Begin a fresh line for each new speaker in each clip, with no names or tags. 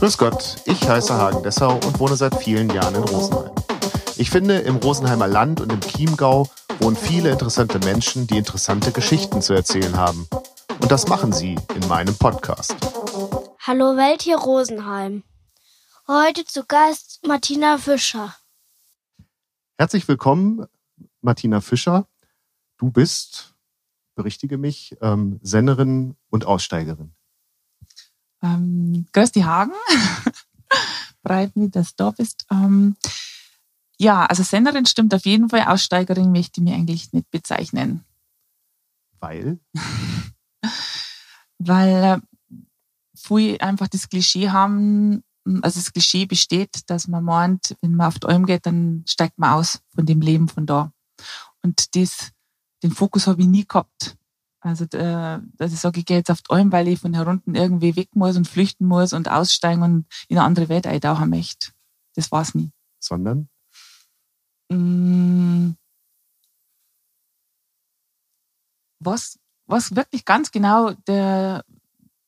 Grüß Gott, ich heiße Hagen Dessau und wohne seit vielen Jahren in Rosenheim. Ich finde, im Rosenheimer Land und im Chiemgau wohnen viele interessante Menschen, die interessante Geschichten zu erzählen haben. Und das machen sie in meinem Podcast.
Hallo Welt hier Rosenheim. Heute zu Gast Martina Fischer.
Herzlich willkommen, Martina Fischer. Du bist, berichtige mich, ähm, Sennerin und Aussteigerin.
Ähm, die Hagen. Freut mich, dass du da bist. Ähm, ja, also Sennerin stimmt auf jeden Fall. Aussteigerin möchte ich mir eigentlich nicht bezeichnen.
Weil?
Weil äh, viele einfach das Klischee haben, also das Klischee besteht, dass man meint, wenn man auf die Alm geht, dann steigt man aus von dem Leben von da. Und das, den Fokus habe ich nie gehabt. Also, äh, dass ich sage, ich gehe jetzt auf die Alm, weil ich von herunten irgendwie weg muss und flüchten muss und aussteigen und in eine andere Welt eintauchen möchte. Das war's nie.
Sondern?
Mm. Was, was wirklich ganz genau der,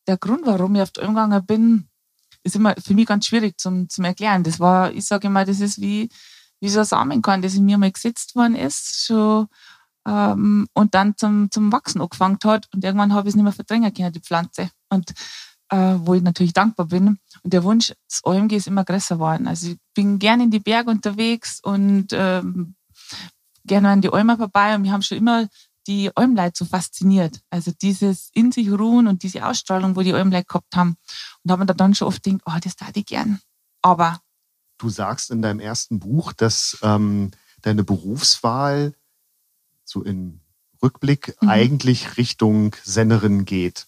der Grund, warum ich auf die Alm gegangen bin, ist immer für mich ganz schwierig zum, zum erklären. Das war, ich sage immer, das ist wie, wie so ein Samenkorn, das in mir mal gesetzt worden ist, schon ähm, und dann zum, zum Wachsen angefangen hat. Und irgendwann habe ich es nicht mehr verdrängen können, die Pflanze. Und äh, wo ich natürlich dankbar bin. Und der Wunsch, das OMG ist immer größer geworden. Also ich bin gerne in die Berge unterwegs und ähm, gerne an die Almer vorbei. Und wir haben schon immer die Almleute so fasziniert. Also dieses in sich ruhen und diese Ausstrahlung, wo die Almleute gehabt haben. Und haben da dann schon oft gedacht, oh, das da ich gern. Aber
du sagst in deinem ersten Buch, dass ähm, deine Berufswahl so im Rückblick mhm. eigentlich Richtung Sennerin geht.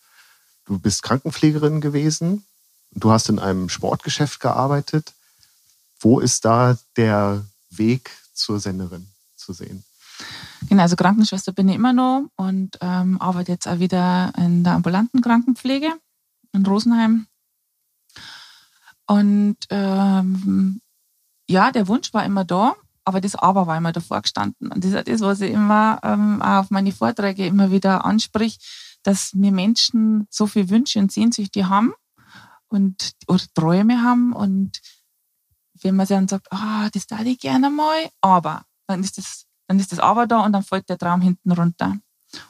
Du bist Krankenpflegerin gewesen, du hast in einem Sportgeschäft gearbeitet. Wo ist da der Weg zur Sennerin zu sehen?
Genau, also Krankenschwester bin ich immer noch und ähm, arbeite jetzt auch wieder in der ambulanten Krankenpflege in Rosenheim. Und ähm, ja, der Wunsch war immer da, aber das Aber war immer davor gestanden. Und das ist das, was ich immer ähm, auch auf meine Vorträge immer wieder ansprich, dass wir Menschen so viele Wünsche und Sehnsüchte haben und oder Träume haben und wenn man dann sagt, ah, das da ich gerne mal, aber dann ist das dann ist das aber da und dann fällt der Traum hinten runter.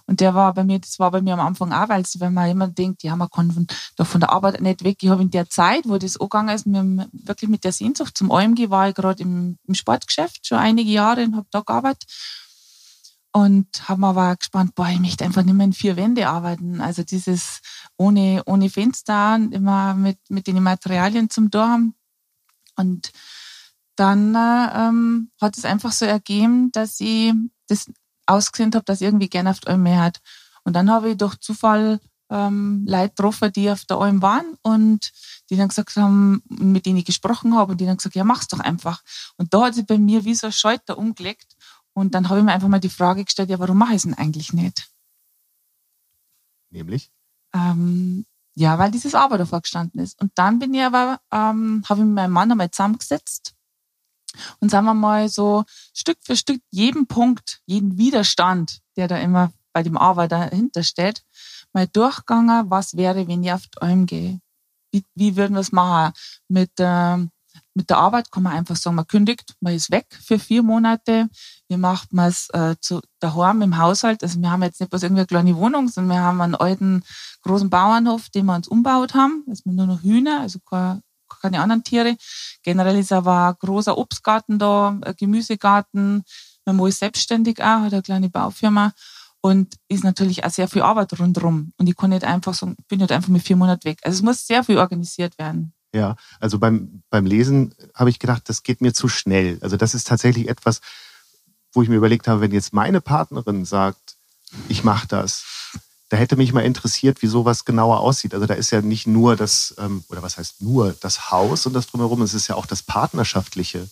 Und der war bei mir, das war bei mir am Anfang auch, weil wenn man immer denkt, ja, man kann von, von der Arbeit nicht weg. Ich habe in der Zeit, wo das angegangen ist, mir wirklich mit der Sehnsucht zum AMG war ich gerade im, im Sportgeschäft schon einige Jahre und habe da gearbeitet. Und habe mir aber gespannt, boah, ich möchte einfach nicht mehr in vier Wände arbeiten. Also dieses ohne, ohne Fenster, immer mit, mit den Materialien zum Tor haben. Und dann äh, ähm, hat es einfach so ergeben, dass ich das ausgesehen habe, dass ich irgendwie gerne auf der Alm mehr hat. Und dann habe ich durch Zufall ähm, Leute getroffen, die auf der Alm waren und die dann gesagt haben, mit denen ich gesprochen habe und die dann gesagt, ja, mach's doch einfach. Und da hat sich bei mir wie so ein Schalter umgelegt und dann habe ich mir einfach mal die Frage gestellt, ja, warum mache ich es denn eigentlich nicht?
Nämlich?
Ähm, ja, weil dieses Aber davor gestanden ist. Und dann bin ich aber, ähm, habe ich mit meinem Mann einmal zusammengesetzt und sagen wir mal so Stück für Stück jeden Punkt, jeden Widerstand, der da immer bei dem Arbeiter dahinter steht, mal durchgegangen, was wäre, wenn ich auf die Alm gehe. Wie, wie würden wir es machen? Mit, äh, mit der Arbeit kann man einfach sagen, man kündigt, man ist weg für vier Monate. Wie macht man es äh, zu daheim im Haushalt? Also wir haben jetzt nicht bloß irgendwie eine kleine Wohnung, sondern wir haben einen alten großen Bauernhof, den wir uns umbaut haben. Es sind nur noch Hühner, also kein keine anderen Tiere. Generell ist aber ein großer Obstgarten da, ein Gemüsegarten. Mein Mann ist selbstständig auch, hat eine kleine Baufirma und ist natürlich auch sehr viel Arbeit rundherum. Und ich kann nicht einfach sagen, bin nicht einfach mit vier Monaten weg. Also es muss sehr viel organisiert werden.
Ja, also beim, beim Lesen habe ich gedacht, das geht mir zu schnell. Also das ist tatsächlich etwas, wo ich mir überlegt habe, wenn jetzt meine Partnerin sagt, ich mache das, da hätte mich mal interessiert, wie sowas genauer aussieht. Also da ist ja nicht nur das, ähm, oder was heißt nur, das Haus und das drumherum, es ist ja auch das Partnerschaftliche.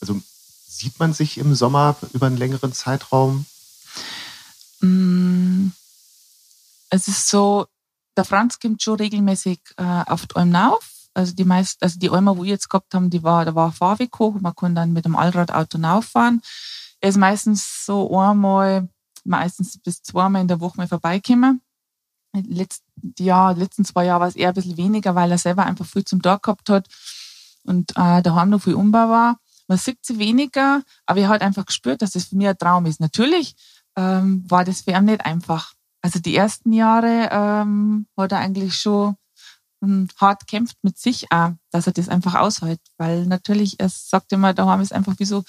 Also sieht man sich im Sommer über einen längeren Zeitraum?
Mm, es ist so, der Franz kommt schon regelmäßig äh, auf die Alm auf. Also die meisten, also die Almer, wo wir jetzt gehabt haben, die war, da war Fahrweg hoch. Man konnte dann mit dem Allradauto rauffahren. Er ist meistens so einmal meistens bis zweimal in der Woche mal vorbeikommen. Letzt, ja, letzten zwei Jahre war es eher ein bisschen weniger, weil er selber einfach viel zum Tag gehabt hat und äh, daheim noch viel Umbau war. Man sieht sie weniger, aber er hat einfach gespürt, dass das für mich ein Traum ist. Natürlich ähm, war das für ihn nicht einfach. Also die ersten Jahre ähm, hat er eigentlich schon ähm, hart kämpft mit sich auch, dass er das einfach aushält. Weil natürlich, er sagt immer, daheim ist einfach wie so,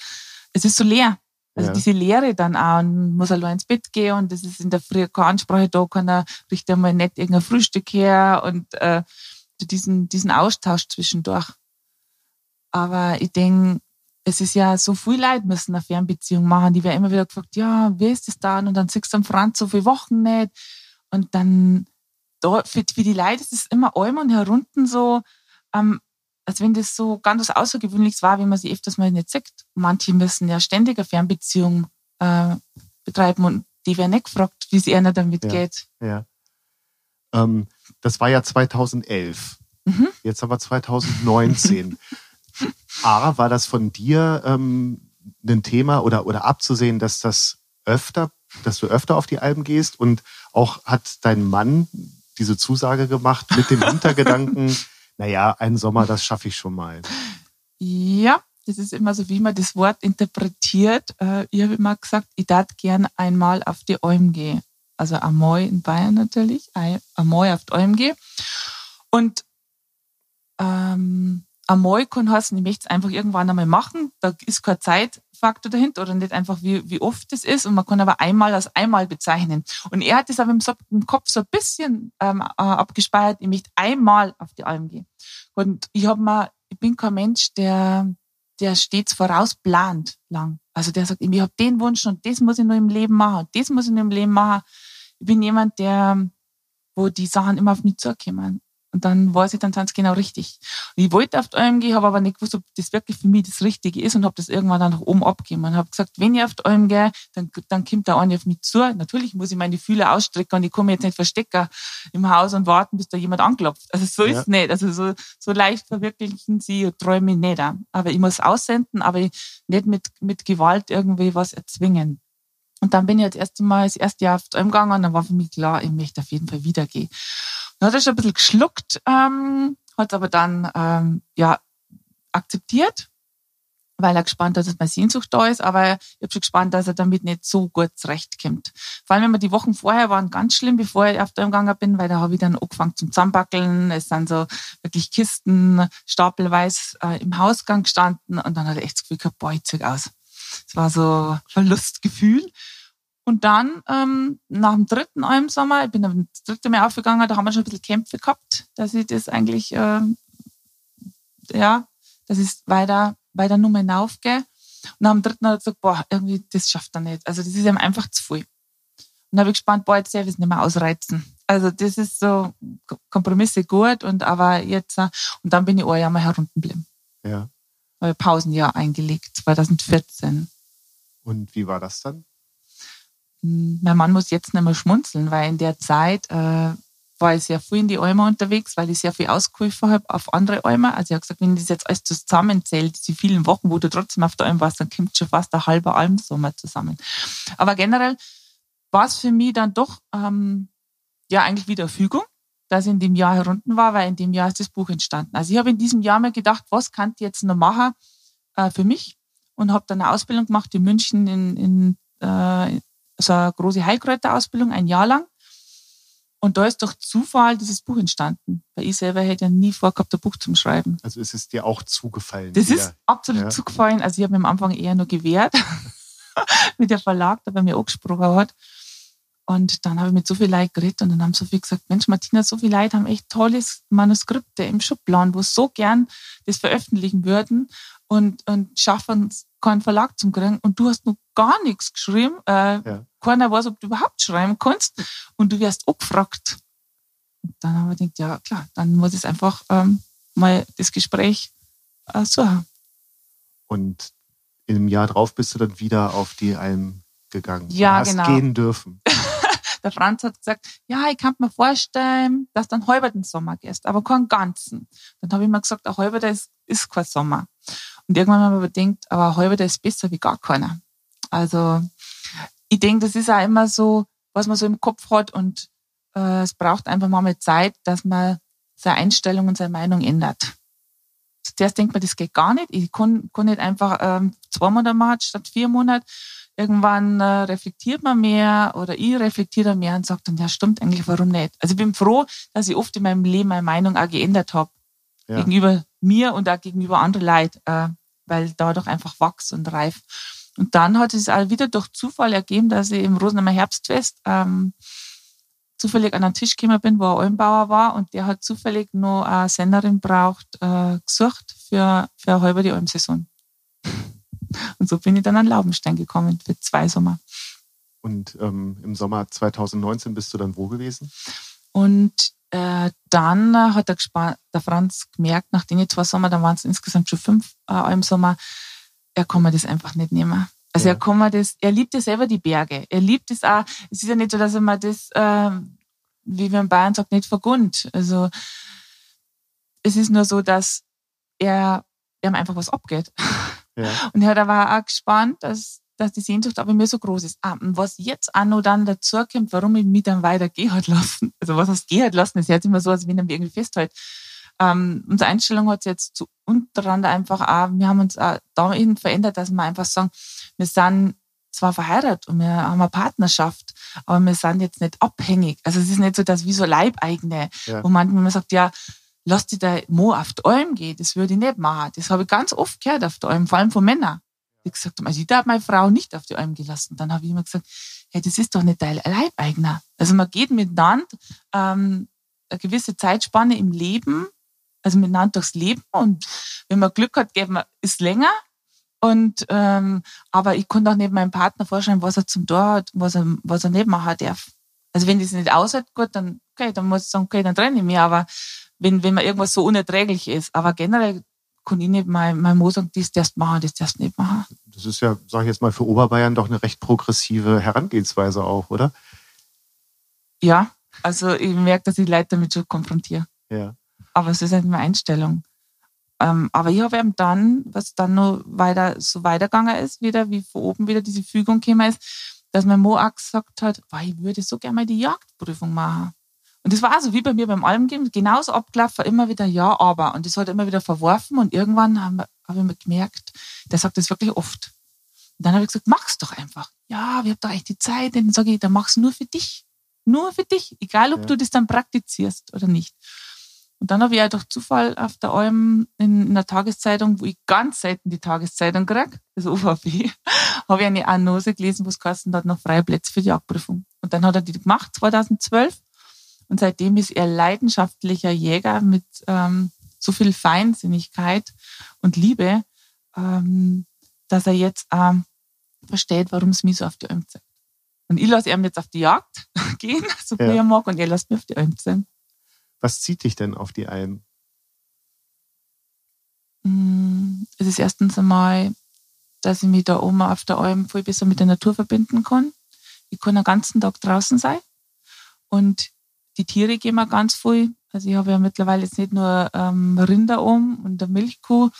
es ist so leer. Also ja. diese Leere dann auch und muss allein ins Bett gehen und das ist in der Früh keine Ansprache da, kann er richtig einmal nicht irgendein Frühstück her und äh, diesen, diesen Austausch zwischendurch. Aber ich denke, es ist ja so viel Leid müssen eine Fernbeziehung machen. Die werden immer wieder gefragt, ja, wie ist das dann? Und dann siehst du am Franz so viele Wochen nicht. Und dann, da, für, für die Leute ist es immer allem und herunten so, ähm, als wenn das so ganz was Außergewöhnliches war, wie man sie öfters mal nicht sieht. Manche müssen ja ständig eine Fernbeziehung äh, betreiben und die werden nicht gefragt, wie es ihnen damit
ja,
geht.
Ja. Ähm, das war ja 2011. Mhm. Jetzt aber 2019. A, war das von dir ähm, ein Thema oder, oder abzusehen, dass das öfter, dass du öfter auf die Alben gehst und auch hat dein Mann diese Zusage gemacht mit dem Hintergedanken, naja, einen Sommer, das schaffe ich schon mal.
Ja, das ist immer so, wie man das Wort interpretiert. Äh, ich habe immer gesagt, ich darf gern einmal auf die Alm gehen. Also einmal in Bayern natürlich, einmal auf die Alm gehen. Und ähm, einmal kann heißen, ich möchte es einfach irgendwann einmal machen. Da ist kein Zeitfaktor dahinter oder nicht einfach, wie, wie oft es ist. Und man kann aber einmal als einmal bezeichnen. Und er hat das aber im, Kopf so ein bisschen ähm, äh, abgespeichert, ich möchte einmal auf die Alm gehen. Und ich habe mal, ich bin kein Mensch, der, der stets vorausplant lang. Also der sagt, ich habe den Wunsch und das muss ich nur im Leben machen und das muss ich nur im Leben machen. Ich bin jemand, der, wo die Sachen immer auf mich zukommen. Und dann weiß ich dann ganz genau richtig. Und ich wollte auf die gehen, habe aber nicht gewusst, ob das wirklich für mich das Richtige ist und habe das irgendwann dann nach oben abgegeben und habe gesagt, wenn ich auf die gehe, dann, dann kommt da einer auf mich zu. Natürlich muss ich meine Fühle ausstrecken und ich mich jetzt nicht verstecken im Haus und warten, bis da jemand anklopft. Also so ja. ist es nicht. Also so, so leicht verwirklichen sie Träume nicht. Aber ich muss aussenden, aber nicht mit, mit Gewalt irgendwie was erzwingen. Und dann bin ich das erste Mal das erste Jahr auf die Alm gegangen und dann war für mich klar, ich möchte auf jeden Fall wieder gehen. Dann hat er schon ein bisschen geschluckt, ähm, hat aber dann ähm, ja akzeptiert, weil er gespannt hat, dass meine Sehnsucht da ist, aber ich habe schon gespannt, dass er damit nicht so gut zurechtkommt. Vor allem, wenn wir die Wochen vorher waren ganz schlimm, bevor ich auf der gegangen bin, weil da habe ich dann angefangen zum Zusammenbackeln. Es sind so wirklich Kisten stapelweise äh, im Hausgang gestanden und dann hat er echt das Gefühl gehabt, boah, ich aus. Es war so Verlustgefühl. Und dann, ähm, nach dem dritten Almsommer, ich bin dann das dritte Mal aufgegangen, da haben wir schon ein bisschen Kämpfe gehabt, dass ich das eigentlich, äh, ja, das ist weiter, weiter nur hinaufgehe. Und nach dem dritten hat er gesagt, boah, irgendwie, das schafft er nicht. Also, das ist ihm einfach zu viel. Und dann habe ich gespannt, boah, jetzt darf ich es nicht mehr ausreizen. Also, das ist so, Kompromisse gut und aber jetzt, äh, und dann bin ich ein Jahr mal heruntergeblieben.
Ja.
Habe Pausenjahr eingelegt, 2014.
Und wie war das dann?
Mein Mann muss jetzt nicht mehr schmunzeln, weil in der Zeit äh, war ich sehr viel in die Alma unterwegs, weil ich sehr viel ausgeholfen habe auf andere Alma. Also ich habe gesagt, wenn das jetzt alles zusammenzählt, diese vielen Wochen, wo du trotzdem auf der Alm warst, dann kommt schon fast ein halber Almsommer zusammen. Aber generell war es für mich dann doch ähm, ja eigentlich wieder Fügung, dass ich in dem Jahr herunten war, weil in dem Jahr ist das Buch entstanden. Also ich habe in diesem Jahr mir gedacht, was kann ich jetzt noch machen äh, für mich und habe dann eine Ausbildung gemacht in München in, in äh, so eine große Heilkräuterausbildung, ein Jahr lang. Und da ist durch Zufall dieses Buch entstanden. Weil ich selber hätte ja nie vorgehabt, ein Buch zu schreiben.
Also ist es dir auch zugefallen?
Das wieder. ist absolut ja. zugefallen. Also ich habe mir am Anfang eher nur gewehrt mit der Verlag, der bei mir angesprochen hat. Und dann habe ich mit so viel Leuten geredet und dann haben so viel gesagt, Mensch, Martina, so viele Leute haben echt tolles Manuskripte im Schubplan, wo so gern das veröffentlichen würden und, und schaffen keinen Verlag zum kriegen und du hast noch gar nichts geschrieben. Äh, ja. Keiner weiß, ob du überhaupt schreiben kannst und du wirst auch gefragt. Und dann haben wir gedacht, ja klar, dann muss ich einfach ähm, mal das Gespräch äh, suchen.
Und im Jahr drauf bist du dann wieder auf die Alm gegangen.
Ja,
du hast
genau.
gehen dürfen.
Der Franz hat gesagt, ja, ich kann mir vorstellen, dass du einen halben Sommer gehst, aber keinen ganzen. Dann habe ich mir gesagt, ein halber ist, ist kein Sommer. Und irgendwann haben wir überdenkt, aber ein halber ist besser wie gar keiner. Also ich denke, das ist auch immer so, was man so im Kopf hat und äh, es braucht einfach mal mit Zeit, dass man seine Einstellung und seine Meinung ändert. Zuerst denkt man, das geht gar nicht. Ich kann, kann nicht einfach ähm, zwei Monate machen statt vier Monate. Irgendwann äh, reflektiert man mehr oder ich reflektiere mehr und sagt dann, ja, stimmt eigentlich, warum nicht? Also ich bin froh, dass ich oft in meinem Leben meine Meinung auch geändert habe. Ja. Gegenüber mir und auch gegenüber anderen Leuten, äh, weil dadurch einfach wachs und reif. Und dann hat es auch wieder durch Zufall ergeben, dass ich im Rosenheimer Herbstfest ähm, zufällig an einen Tisch gekommen bin, wo ein Almbauer war und der hat zufällig noch eine Senderin braucht, äh, gesucht für, für eine halbe die Almsaison. Und so bin ich dann an Laubenstein gekommen für zwei Sommer.
Und ähm, im Sommer 2019 bist du dann wo gewesen?
Und äh, dann hat der, der, Franz gemerkt, nach den zwei Sommer, dann waren es insgesamt schon fünf äh, im Sommer, er kann mir das einfach nicht nehmen. Also ja. er kann mir das, er liebt ja selber die Berge. Er liebt es auch. Es ist ja nicht so, dass er mir das, äh, wie wir in Bayern sagt, nicht vergund. Also es ist nur so, dass er, er einfach was abgeht. Ja. Und er war auch gespannt, dass, dass die Sehnsucht aber mir so groß ist. Ah, und was jetzt auch noch dann dazu kommt, warum ich mich dann weiter gehen hat lassen. Also was heißt gehen hat lassen, ist jetzt immer so, als wenn er mich irgendwie festhält. Ähm, unsere Einstellung hat sich jetzt zu untereinander einfach auch, wir haben uns auch dahin verändert, dass wir einfach sagen, wir sind zwar verheiratet und wir haben eine Partnerschaft, aber wir sind jetzt nicht abhängig. Also es ist nicht so, dass wie so Leibeigene, ja. wo man, man sagt, ja, lass dich da Mo auf die Alm gehen, das würde ich nicht machen. Das habe ich ganz oft gehört auf die Alm, vor allem von Männern. Die gesagt haben, also ich darf meine Frau nicht auf die Alm gelassen. Dann habe ich immer gesagt, hey, das ist doch nicht dein Leibeigener. Also man geht miteinander ähm, eine gewisse Zeitspanne im Leben also miteinander durchs Leben und wenn man Glück hat, geht man ist länger. Und ähm, aber ich konnte auch nicht meinem Partner vorstellen, was er zum Tor hat, was er, was er nicht machen darf. Also wenn das nicht aushält, gut, dann okay, dann muss ich sagen, okay, dann trenne ich mich. Aber wenn, wenn man irgendwas so unerträglich ist, aber generell kann ich nicht mein, mein Mo sagen, das darfst machen, das darfst nicht machen.
Das ist ja, sage ich jetzt mal, für Oberbayern doch eine recht progressive Herangehensweise auch, oder?
Ja, also ich merke, dass ich Leute damit schon konfrontiere.
Ja.
Aber es ist halt eine Einstellung. Ähm, aber ich habe eben dann, was dann noch weiter so weitergegangen ist, wieder, wie von oben wieder diese Fügung gekommen ist, dass mein Mo auch gesagt hat, ich würde so gerne mal die Jagdprüfung machen. Und das war so wie bei mir beim Almgeben, genauso abgelaufen, immer wieder ja, aber. Und das hat er immer wieder verworfen und irgendwann habe hab ich mir gemerkt, der sagt das wirklich oft. Und dann habe ich gesagt, mach's doch einfach. Ja, wir haben doch echt die Zeit. Und dann sage ich, dann mach's nur für dich. Nur für dich. Egal, ob ja. du das dann praktizierst oder nicht. Und dann habe ich ja durch Zufall auf der Alm in, einer Tageszeitung, wo ich ganz selten die Tageszeitung kriege, das OVP, habe ich eine Annose gelesen, wo es geheißen hat, noch freie Plätze für die Jagdprüfung. Und dann hat er die gemacht, 2012. Und seitdem ist er leidenschaftlicher Jäger mit ähm, so viel Feinsinnigkeit und Liebe, ähm, dass er jetzt ähm, versteht, warum es mich so auf die Alm zeigt. Und ich lasse ihm jetzt auf die Jagd gehen, so wie ja. er mag, und er lässt mich auf die Alm zeigen.
Was zieht dich denn auf die Alm?
Mm, es ist erstens einmal, dass ich mich da oben auf der Alm voll besser mit der Natur verbinden kann. Ich kann den ganzen Tag draußen sein. Und die Tiere gehen mir ganz voll. Also ich habe ja mittlerweile jetzt nicht nur ähm, Rinder um und eine Milchkuh,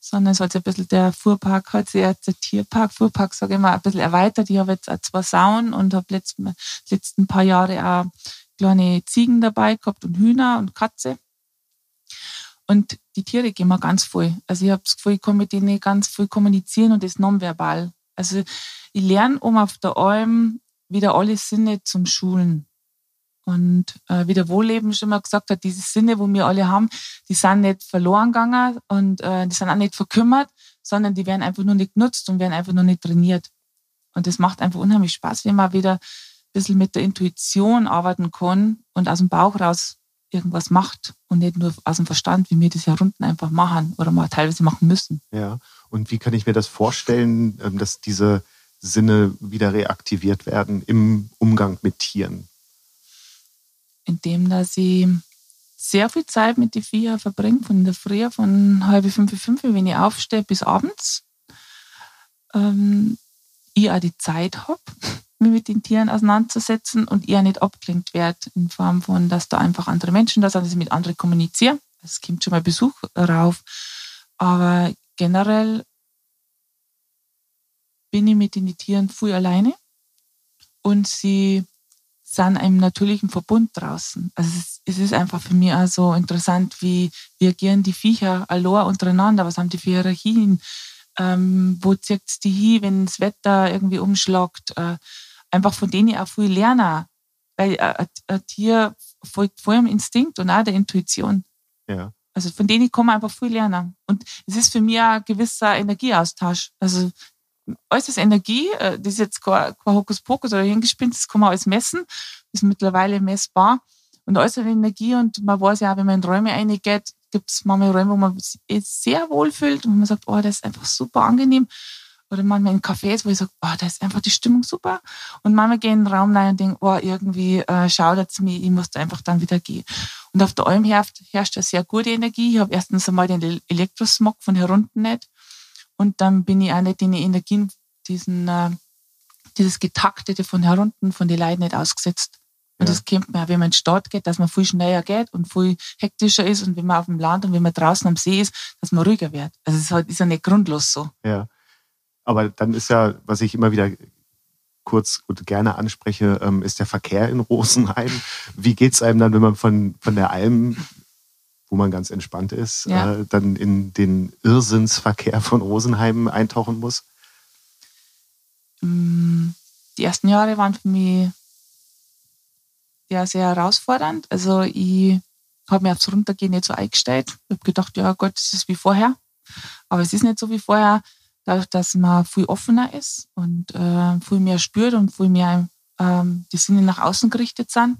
sondern es hat sich ein bisschen der Fuhrpark, hat sich der Tierpark, Fuhrpark, sage ich mal, ein bisschen erweitert. Ich habe jetzt auch zwei Sauen und habe letzten, letzten paar Jahre auch kleine Ziegen dabei gehabt und Hühner und Katze. Und die Tiere gehen mir ganz voll. Also ich habe das Gefühl, ich kann mit denen ganz viel kommunizieren und das nonverbal. Also ich lerne um auf der Alm wieder alle Sinne zum Schulen. Und äh, wie der Wohlleben schon mal gesagt hat, diese Sinne, wo wir alle haben, die sind nicht verloren gegangen und äh, die sind auch nicht verkümmert, sondern die werden einfach nur nicht genutzt und werden einfach nur nicht trainiert. Und das macht einfach unheimlich Spaß, wenn man wieder bisschen mit der Intuition arbeiten kann und aus dem Bauch raus irgendwas macht und nicht nur aus dem Verstand, wie wir das ja runden einfach machen oder mal teilweise machen müssen.
Ja, und wie kann ich mir das vorstellen, ähm, dass diese Sinne wieder reaktiviert werden im Umgang mit Tieren?
Indem, dass ich sehr viel Zeit mit den Viechern verbringe, von der Früh, von halb fünf, fünf, wenn ich aufstehe, bis abends. Ähm, ich auch die Zeit habe, mich mit den Tieren auseinanderzusetzen und eher nicht abgelenkt wird in Form von, dass da einfach andere Menschen da sind, dass ich mit anderen kommuniziere. Es kommt schon mal Besuch rauf. Aber generell bin ich mit den Tieren viel alleine und sie sind im natürlichen Verbund draußen. Also es ist, einfach für mich auch so interessant, wie, wie agieren die Viecher allein untereinander, was haben die für Hierarchien, ähm, wo zieht es die hin, wenn das Wetter irgendwie umschlagt. Äh, einfach von denen ich auch viel lernen. Weil äh, ein Tier folgt vor dem Instinkt und auch der Intuition.
Ja.
Also von denen kann man einfach viel lernen. Und es ist für mich ein gewisser Energieaustausch. Also ist Energie, äh, das ist jetzt kein, kein Hokuspokus oder hingespinnt, das kann man alles messen, das ist mittlerweile messbar. Und hat Energie und man weiß ja auch, wenn man in Räume reingeht, gibt es manchmal Räume, wo man sich sehr wohl fühlt und man sagt, oh, das ist einfach super angenehm. Oder manchmal in Cafés, wo ich sage, oh, da ist einfach die Stimmung super. Und manchmal gehe ich in den Raum rein und denke, oh, irgendwie äh, schaudert es mich, ich muss da einfach dann wieder gehen. Und auf der Alm herrscht, herrscht eine sehr gute Energie. Ich habe erstens einmal den Elektrosmog von hier unten nicht. Und dann bin ich auch nicht in die Energien, diesen, äh, dieses Getaktete von herunten, von den Leuten nicht ausgesetzt. Und ja. das kennt man ja, wenn man in die Stadt geht, dass man viel schneller geht und viel hektischer ist und wenn man auf dem Land und wenn man draußen am See ist, dass man ruhiger wird. Also es ist, halt, ist ja nicht grundlos so.
Ja. Aber dann ist ja, was ich immer wieder kurz und gerne anspreche, ähm, ist der Verkehr in Rosenheim. Wie geht es einem dann, wenn man von, von der Alm wo man ganz entspannt ist, ja. äh, dann in den Irrsinnsverkehr von Rosenheim eintauchen muss?
Mm, die ersten Jahre waren für mich ja, sehr herausfordernd. Also ich habe mir aufs Runtergehen nicht so eingestellt. Ich habe gedacht, ja Gott, es ist wie vorher. Aber es ist nicht so wie vorher, dadurch, dass man viel offener ist und äh, viel mehr spürt und viel mehr ähm, die Sinne nach außen gerichtet sind,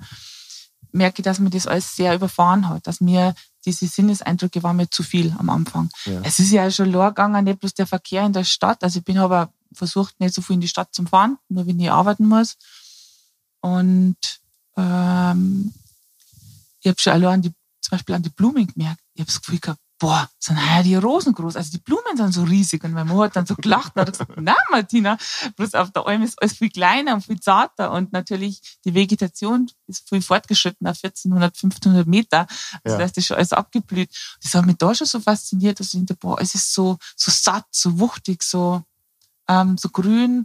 merke ich, dass mir das alles sehr überfahren hat, dass mir diese Sinneseindrücke waren mir zu viel am Anfang. Ja. Es ist ja schon gegangen, nicht bloß der Verkehr in der Stadt. Also ich bin aber versucht, nicht so viel in die Stadt zu fahren, nur wenn ich arbeiten muss. Und ähm, ich habe schon allein die, zum Beispiel an die Blumen gemerkt. Ich habe das Gefühl gehabt, boah, sind ja die Rosen groß. Also die Blumen sind so riesig. Und mein Mann hat dann so gelacht und hat gesagt, na Martina, bloß auf der Alm ist alles viel kleiner und viel zarter. Und natürlich die Vegetation ist viel fortgeschritten auf 1400, 1500 Meter. Also ja. da ist das schon alles abgeblüht. Das hat mich da schon so fasziniert, dass ich dachte, boah, es ist so, so satt, so wuchtig, so, ähm, so grün.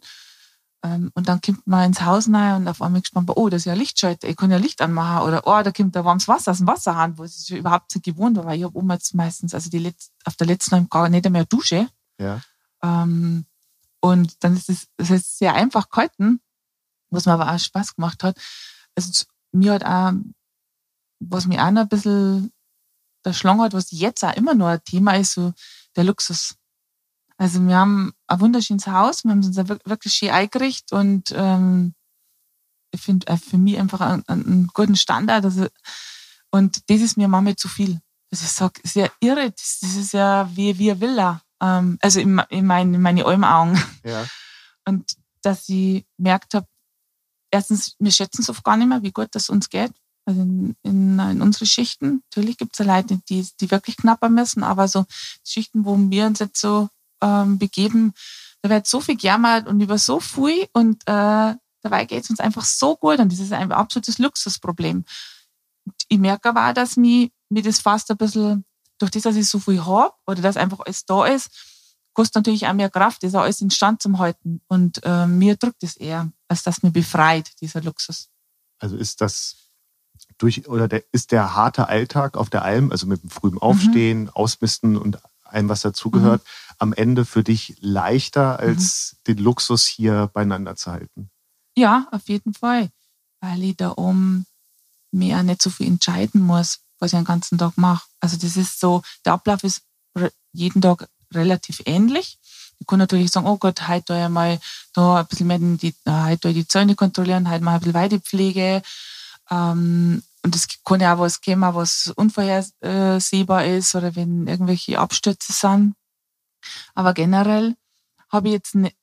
Ähm, und dann kommt man ins Haus rein und auf einmal gespannt, oh, das ist ja Lichtschalter, ich kann ja Licht anmachen. Oder, oh, da kommt da warmes Wasser aus dem Wasserhahn, wo es überhaupt nicht gewohnt war, weil ich habe oben jetzt meistens, also die Letz-, auf der letzten gar nicht mehr Dusche.
Ja.
Ähm, und dann ist es, es ist sehr einfach gehalten, was mir aber auch Spaß gemacht hat. Also mir hat auch, was mir auch noch ein bisschen der Schlang hat, was jetzt auch immer noch ein Thema ist, so der Luxus. Also wir haben ein wunderschönes Haus, wir haben uns wirklich schön eingerichtet und ähm, ich finde äh, für mich einfach einen, einen guten Standard. Also, und das ist mir manchmal zu viel. Das ist so sehr irre. Das, das ist ja wie, wie eine Villa. Ähm, also in, in, mein, in meine Augen.
Ja.
Und dass ich gemerkt habe, erstens, wir schätzen es oft gar nicht mehr, wie gut das uns geht. Also in, in, in unsere Schichten. Natürlich gibt es ja Leute, die, die wirklich knapper müssen, aber so Schichten, wo wir uns jetzt so ähm, begeben, da wird so viel gejammert und über so viel und äh, dabei geht es uns einfach so gut und das ist ein absolutes Luxusproblem. Ich merke aber auch, dass mir, mir das fast ein bisschen, durch das, dass ich so viel habe oder dass einfach alles da ist, kostet natürlich auch mehr Kraft, das ist auch alles in Stand zum Halten. Und äh, mir drückt es eher, als dass mir befreit, dieser Luxus.
Also ist das durch, oder der, ist der harte Alltag auf der Alm, also mit dem frühen Aufstehen, mhm. Ausmisten und allem, was dazugehört, mhm am Ende für dich leichter, als mhm. den Luxus hier beieinander zu halten?
Ja, auf jeden Fall. Weil ich da um mir nicht so viel entscheiden muss, was ich den ganzen Tag mache. Also das ist so, der Ablauf ist jeden Tag relativ ähnlich. Ich kann natürlich sagen, oh Gott, heute ich mal da ein bisschen mehr die, äh, heute die Zäune kontrollieren, heute mal ein bisschen Weidepflege. Ähm, und es kann ja auch was kommen, was unvorhersehbar ist oder wenn irgendwelche Abstürze sind. Aber generell habe ich jetzt nicht,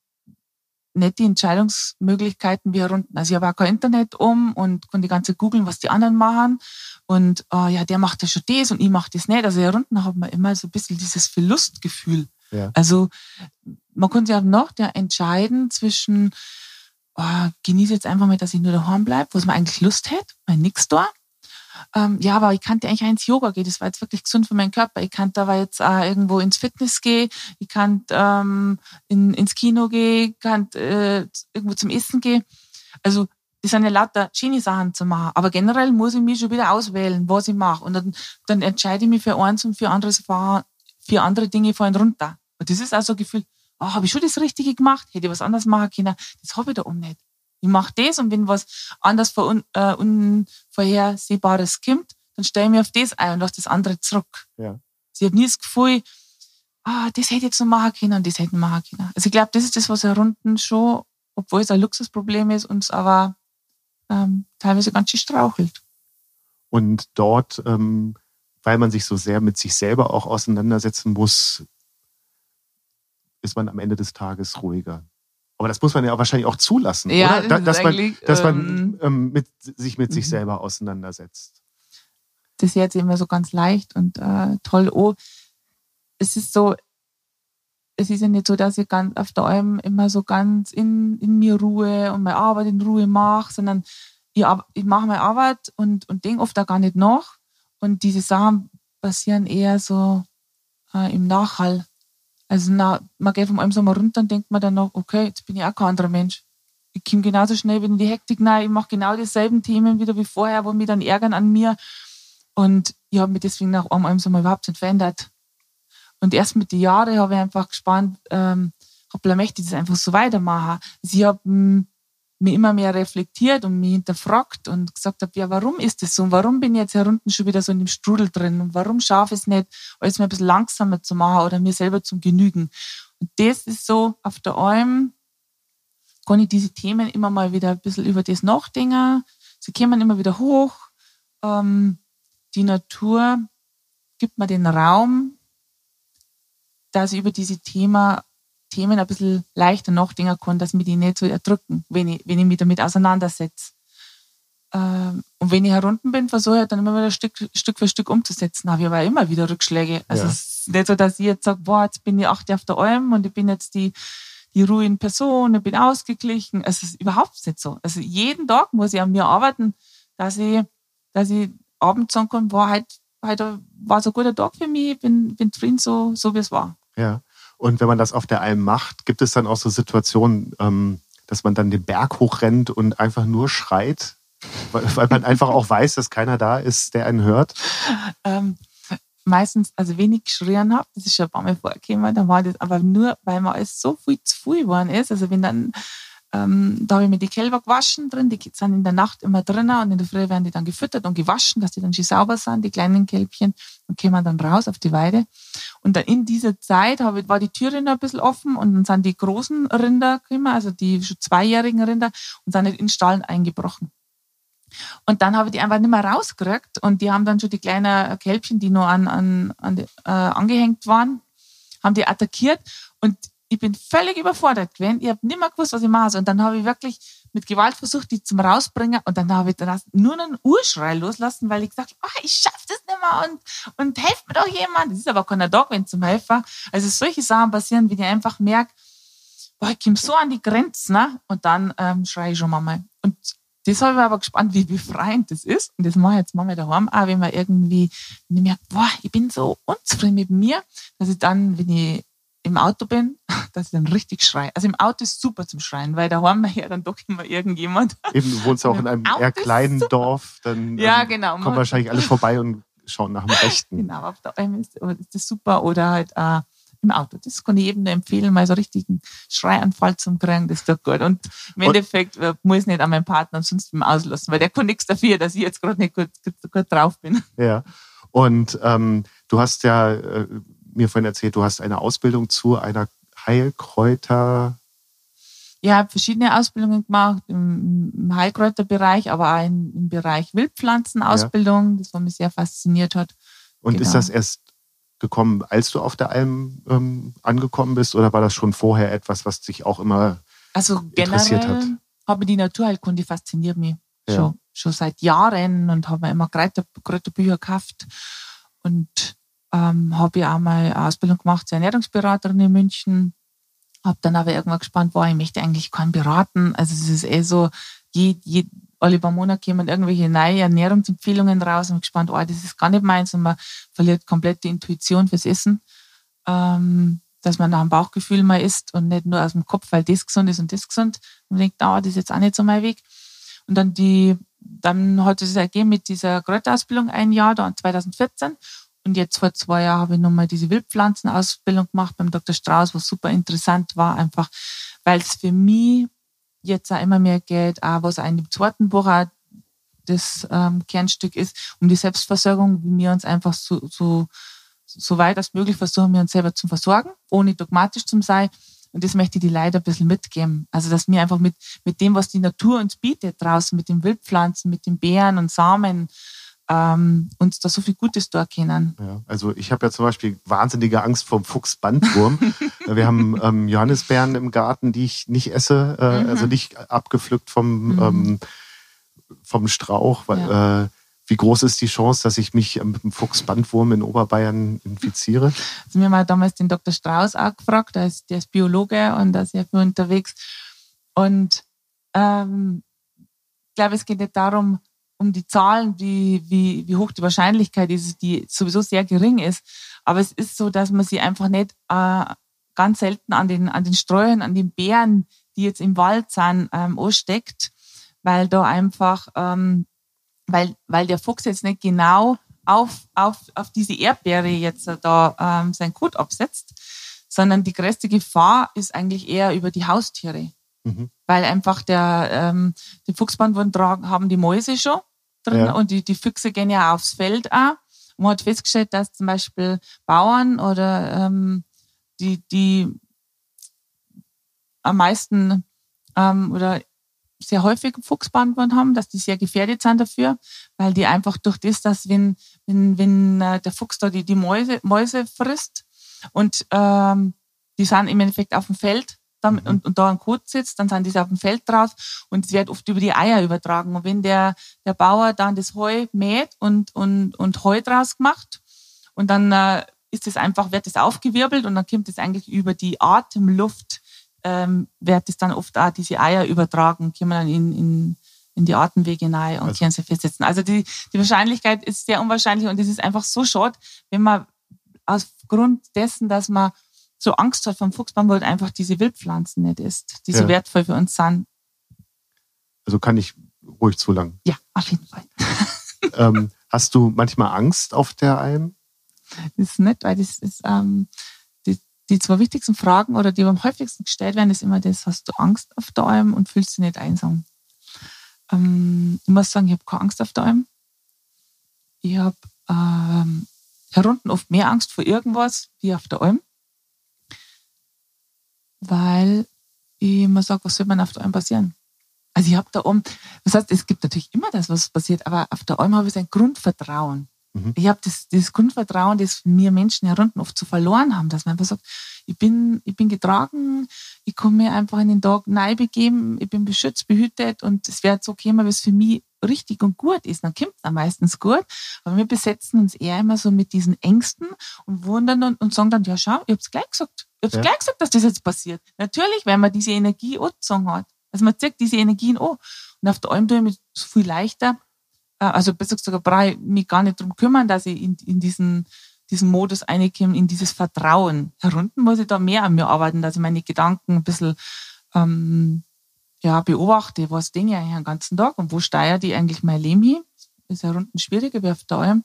nicht die Entscheidungsmöglichkeiten wie hier unten. Also ich habe auch kein Internet um und kann die ganze googeln, was die anderen machen. Und uh, ja, der macht ja schon das und ich mache das nicht. Also hier unten hat man immer so ein bisschen dieses Verlustgefühl.
Ja.
Also man kann sich auch noch entscheiden zwischen, oh, genieße jetzt einfach mal, dass ich nur daheim bleibe, wo es mir eigentlich Lust hätte, weil nichts da ähm, ja, aber ich kann eigentlich auch ins Yoga gehen, das war jetzt wirklich gesund für meinen Körper. Ich kann aber jetzt auch irgendwo ins Fitness gehen, ich kann ähm, in, ins Kino gehen, ich kann äh, irgendwo zum Essen gehen. Also das sind ja lauter schöne Sachen zu machen. Aber generell muss ich mich schon wieder auswählen, was ich mache. Und dann, dann entscheide ich mich für eins und für anderes für andere Dinge fallen runter. Und das ist auch so ein Gefühl, oh, habe ich schon das Richtige gemacht? Hätte ich was anderes machen können? Das habe ich da oben nicht. Ich mache das und wenn was anders vor, äh, Unvorhersehbares kommt, dann stelle ich mich auf das ein und lasse das andere zurück. Ja. Sie hat nie das Gefühl, ah, das hätte ich jetzt noch machen können und das hätte ich machen können. Also ich glaube, das ist das, was runden schon, obwohl es ein Luxusproblem ist, uns aber ähm, teilweise ganz schön strauchelt.
Und dort, ähm, weil man sich so sehr mit sich selber auch auseinandersetzen muss, ist man am Ende des Tages ruhiger. Aber das muss man ja wahrscheinlich auch zulassen, ja, oder? Das dass man, dass man ähm, ähm, mit, sich mit sich mhm. selber auseinandersetzt.
Das ist jetzt immer so ganz leicht und äh, toll. Oh, es ist so, es ist ja nicht so, dass ich ganz auf der Alm immer so ganz in, in mir Ruhe und meine Arbeit in Ruhe mache, sondern ich, ich mache meine Arbeit und, und denke oft auch gar nicht nach. Und diese Sachen passieren eher so äh, im Nachhall. Also na, man geht vom Alm so mal runter und denkt man dann noch, okay, jetzt bin ich auch kein anderer Mensch. Ich komme genauso schnell wieder in die Hektik rein. Ich mache genau dieselben Themen wieder wie vorher, wo mich dann ärgern an mir. Und ich habe mich deswegen nach einem Alm so mal überhaupt nicht verändert. Und erst mit den Jahren habe ich einfach gespannt, ähm, hoppla, möchte ich das einfach so weitermachen. Also ich habe mich immer mehr reflektiert und mich hinterfragt und gesagt habe, ja, warum ist das so? Und warum bin ich jetzt hier unten schon wieder so in dem Strudel drin? Und warum schaffe ich es nicht, alles mal ein bisschen langsamer zu machen oder mir selber zum Genügen? Und das ist so, auf der Alm kann ich diese Themen immer mal wieder ein bisschen über das nachdenken. Sie kommen immer wieder hoch. Ähm, die Natur gibt mir den Raum, dass ich über diese Thema, Themen ein bisschen leichter nachdenken kann, dass mir die nicht so erdrücken, wenn ich, wenn ich mich damit auseinandersetze. Ähm, und wenn ich herunten bin, versuche ich dann immer wieder Stück, Stück für Stück umzusetzen. Habe ich aber immer wieder Rückschläge. Also ja. es ist nicht so, dass ich jetzt sage, boah, jetzt bin ich acht auf der Alm und ich bin jetzt die, die ruhige Person, ich bin ausgeglichen. Es ist überhaupt nicht so. Also jeden Tag muss ich an mir arbeiten, dass ich, dass ich abends sagen kann, boah, heute, heute war so ein guter Tag für mich, bin, bin drin so, so wie es war.
Ja. Und wenn man das auf der Alm macht, gibt es dann auch so Situationen, ähm, dass man dann den Berg hochrennt und einfach nur schreit, weil, man einfach auch weiß, dass keiner da ist, der einen hört?
Ähm, meistens, also wenig geschrien habe, das ist schon ein paar Mal vorgekommen, da war das aber nur, weil man alles so viel zu viel geworden ist. Also wenn dann ähm, da habe ich mir die Kälber gewaschen drin, die sind in der Nacht immer drinnen und in der Früh werden die dann gefüttert und gewaschen, dass die dann schön sauber sind, die kleinen Kälbchen, und kommen dann raus auf die Weide. Und dann in dieser Zeit ich, war die Türe noch ein bisschen offen und dann sind die großen Rinder gekommen, also die schon zweijährigen Rinder, und sind nicht in den Stall eingebrochen. Und dann habe ich die einfach nicht mehr rausgekriegt und die haben dann schon die kleinen Kälbchen, die nur an, an, an die, äh, angehängt waren, haben die attackiert und ich bin völlig überfordert gewesen. Ich habe nicht mehr gewusst, was ich mache. Und dann habe ich wirklich mit Gewalt versucht, die zum rausbringen. Und dann habe ich dann nur einen Urschrei loslassen, weil ich gesagt habe, oh, ich schaffe das nicht mehr und, und helft mir doch jemand. Das ist aber keiner da gewesen zum Helfer. Also solche Sachen passieren, wie ich einfach merke, boah, ich komme so an die Grenzen. Ne? Und dann ähm, schreie ich schon mal. Und das habe ich aber gespannt, wie befreiend das ist. Und das mache ich jetzt mal daheim auch, wenn man irgendwie, wenn merke, boah, ich bin so unzufrieden mit mir, dass ich dann, wenn ich im Auto bin, dass ich dann richtig schreie. Also im Auto ist super zum Schreien, weil da haben wir ja dann doch immer irgendjemand.
Eben, du wohnst auch in einem Auto eher kleinen Dorf, dann
ja, ähm, genau.
kommen wahrscheinlich alle vorbei und schauen nach dem Rechten.
Genau, auf der Alm ist, ist das super oder halt äh, im Auto. Das kann ich jedem nur empfehlen, mal so einen richtigen Schreianfall zum kriegen, das tut gut. Und im und, Endeffekt äh, muss ich nicht an meinen Partner sonst ihm auslassen, weil der kann nichts dafür, dass ich jetzt gerade nicht gut, gut, gut, drauf bin.
Ja, und ähm, du hast ja äh, mir vorhin erzählt, du hast eine Ausbildung zu einer Heilkräuter.
Ich habe verschiedene Ausbildungen gemacht im Heilkräuterbereich, aber auch im Bereich Wildpflanzenausbildung, ja. das was mich sehr fasziniert hat.
Und genau. ist das erst gekommen, als du auf der Alm ähm, angekommen bist, oder war das schon vorher etwas, was dich auch immer also interessiert hat?
habe die Naturheilkunde fasziniert mich ja. schon, schon seit Jahren und habe immer Kräuter, Kräuterbücher gekauft und ähm, habe ich auch mal eine Ausbildung gemacht zur Ernährungsberaterin in München. Habe dann aber irgendwann gespannt, war ich möchte eigentlich keinen beraten. Also es ist eh so, je, je, alle paar Monate kommen irgendwelche neue Ernährungsempfehlungen raus und gespannt, oh, das ist gar nicht meins und man verliert komplett die Intuition fürs Essen. Ähm, dass man nach dem Bauchgefühl mal isst und nicht nur aus dem Kopf, weil das gesund ist und das gesund. Und man denkt, oh, das ist jetzt auch nicht so mein Weg. Und dann die, dann hat es ergeben mit dieser Kräuterausbildung ein Jahr, da 2014. Und jetzt vor zwei Jahren habe ich nochmal diese Wildpflanzenausbildung gemacht beim Dr. Strauß, was super interessant war, einfach weil es für mich jetzt auch immer mehr geht, auch was auch in dem zweiten Buch auch das ähm, Kernstück ist, um die Selbstversorgung, wie wir uns einfach so, so, so weit als möglich versuchen, wir uns selber zu versorgen, ohne dogmatisch zu sein. Und das möchte ich die Leute ein bisschen mitgeben. Also, dass wir einfach mit, mit dem, was die Natur uns bietet, draußen, mit den Wildpflanzen, mit den Beeren und Samen, ähm, uns da so viel Gutes da kennen.
Ja, also ich habe ja zum Beispiel wahnsinnige Angst vor dem Fuchsbandwurm. Wir haben ähm, Johannisbeeren im Garten, die ich nicht esse, äh, mhm. also nicht abgepflückt vom, mhm. ähm, vom Strauch. Weil, ja. äh, wie groß ist die Chance, dass ich mich mit dem Fuchsbandwurm in Oberbayern infiziere?
Also wir haben damals den Dr. Strauß auch gefragt, der ist, der ist Biologe und da ist sehr viel unterwegs. Und ähm, ich glaube, es geht nicht darum, um die Zahlen, wie, wie, wie hoch die Wahrscheinlichkeit ist, die sowieso sehr gering ist. Aber es ist so, dass man sie einfach nicht äh, ganz selten an den, an den Streuern, an den Bären, die jetzt im Wald sind, ähm, ansteckt, weil da einfach, ähm, weil, weil der Fuchs jetzt nicht genau auf, auf, auf diese Erdbeere jetzt da ähm, sein Kot absetzt, sondern die größte Gefahr ist eigentlich eher über die Haustiere. Mhm. Weil einfach der, ähm, den Fuchsbandwurm tragen, haben die Mäuse schon drin ja. und die, die Füchse gehen ja aufs Feld auch. Und man hat festgestellt, dass zum Beispiel Bauern oder ähm, die, die am meisten ähm, oder sehr häufig Fuchsbandwurm haben, dass die sehr gefährdet sind dafür, weil die einfach durch das, dass wenn, wenn, wenn äh, der Fuchs da die, die Mäuse, Mäuse frisst und ähm, die sind im Endeffekt auf dem Feld dann, mhm. und, und da ein Kot sitzt, dann sind die auf dem Feld drauf und es wird oft über die Eier übertragen. Und wenn der, der Bauer dann das Heu mäht und, und, und Heu draus gemacht und dann äh, ist es einfach, wird es aufgewirbelt und dann kommt es eigentlich über die Atemluft, ähm, wird es dann oft auch diese Eier übertragen, kommen dann in, in, in die Atemwege nahe und also. können sie festsetzen. Also die, die Wahrscheinlichkeit ist sehr unwahrscheinlich und es ist einfach so schade, wenn man aufgrund dessen, dass man so Angst hat vom Fuchsbaumwold, einfach diese Wildpflanzen nicht isst, die ja. so wertvoll für uns sind.
Also kann ich ruhig zu lang.
Ja, auf jeden Fall.
ähm, hast du manchmal Angst auf der Alm?
Das ist nicht, weil das ist ähm, die, die zwei wichtigsten Fragen oder die am häufigsten gestellt werden, ist immer das, hast du Angst auf der Alm und fühlst dich nicht einsam? Ähm, ich muss sagen, ich habe keine Angst auf der Alm. Ich habe ähm, herunten oft mehr Angst vor irgendwas wie auf der Alm weil ich immer sage, was soll man auf der Alm passieren? Also ich habe da oben, das heißt, es gibt natürlich immer das, was passiert, aber auf der Alm habe ich ein Grundvertrauen. Mhm. Ich habe das, das Grundvertrauen, das mir Menschen hier unten oft so verloren haben, dass man einfach sagt, ich bin, ich bin getragen, ich kann mir einfach in den Tag begeben, ich bin beschützt, behütet und es wird so kommen, wie es für mich richtig und gut ist, dann kommt es meistens gut. Aber wir besetzen uns eher immer so mit diesen Ängsten und wundern und, und sagen dann, ja schau, ich hab's gleich gesagt. Ich hab's ja. gleich gesagt, dass das jetzt passiert. Natürlich, wenn man diese Energie angezogen hat. Also man zieht diese Energien an. Und auf der Alm tue ich mich so viel leichter, also besser gesagt, brauche ich mich gar nicht darum kümmern, dass ich in, in diesen, diesen Modus reinkomme, in dieses Vertrauen. Herunten muss ich da mehr an mir arbeiten, dass ich meine Gedanken ein bisschen ähm, ja, beobachte, was denke ich eigentlich den ganzen Tag und wo steuert die eigentlich mein Leben hin. Das ist ja runden schwieriger wie auf der Alm.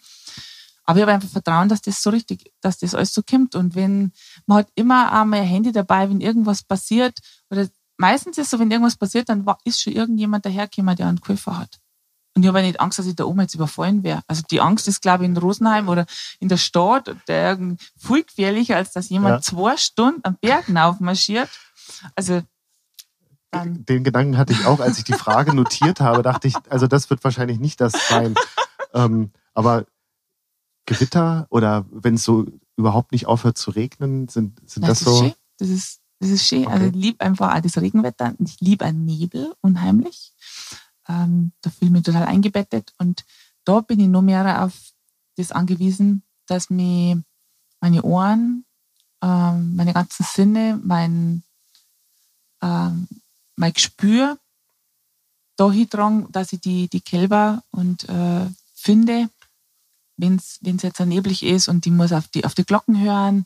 Aber ich habe einfach Vertrauen, dass das so richtig, dass das alles so kommt. Und wenn, man hat immer auch mein Handy dabei, wenn irgendwas passiert, oder meistens ist es so, wenn irgendwas passiert, dann ist schon irgendjemand dahergekommen, der einen Käufer hat. Und ich habe nicht Angst, dass ich da oben jetzt überfallen wäre. Also die Angst ist, glaube ich, in Rosenheim oder in der Stadt der viel gefährlicher, als dass jemand ja. zwei Stunden am Berg aufmarschiert. Also
dann. Den Gedanken hatte ich auch, als ich die Frage notiert habe, dachte ich, also das wird wahrscheinlich nicht das sein. Ähm, aber Gewitter oder wenn es so überhaupt nicht aufhört zu regnen, sind, sind das, das so.
Schön. Das ist, das ist schön. Okay. Also ich liebe einfach auch das Regenwetter und ich liebe einen Nebel unheimlich. Ähm, da fühle ich mich total eingebettet und da bin ich nur mehr auf das angewiesen, dass mir meine Ohren, ähm, meine ganzen Sinne, mein, ähm, mein Gespür da hintragen, dass ich die, die Kälber und äh, finde, wenn es jetzt neblig ist und die muss auf die, auf die Glocken hören.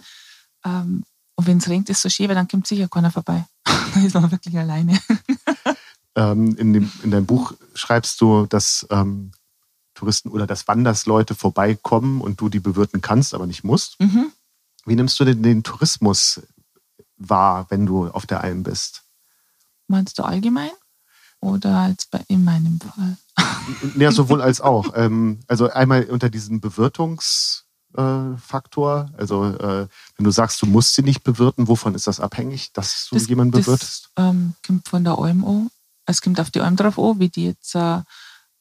Ähm, und wenn es regnet, ist so schön, weil dann kommt sicher keiner vorbei. dann ist man wirklich alleine.
Ähm, in, dem, in deinem Buch schreibst du, dass ähm, Touristen oder dass Wandersleute vorbeikommen und du die bewirten kannst, aber nicht musst.
Mhm.
Wie nimmst du denn den Tourismus wahr, wenn du auf der Alm bist?
Meinst du allgemein? Oder jetzt bei, in meinem Fall?
Ja, sowohl als auch. ähm, also einmal unter diesem Bewirtungsfaktor. Also äh, wenn du sagst, du musst sie nicht bewirten, wovon ist das abhängig, dass du
Das-
jemanden
das,
bewirtest?
Ähm, kommt von der an. Es kommt auf die Alm drauf an, wie die jetzt, äh,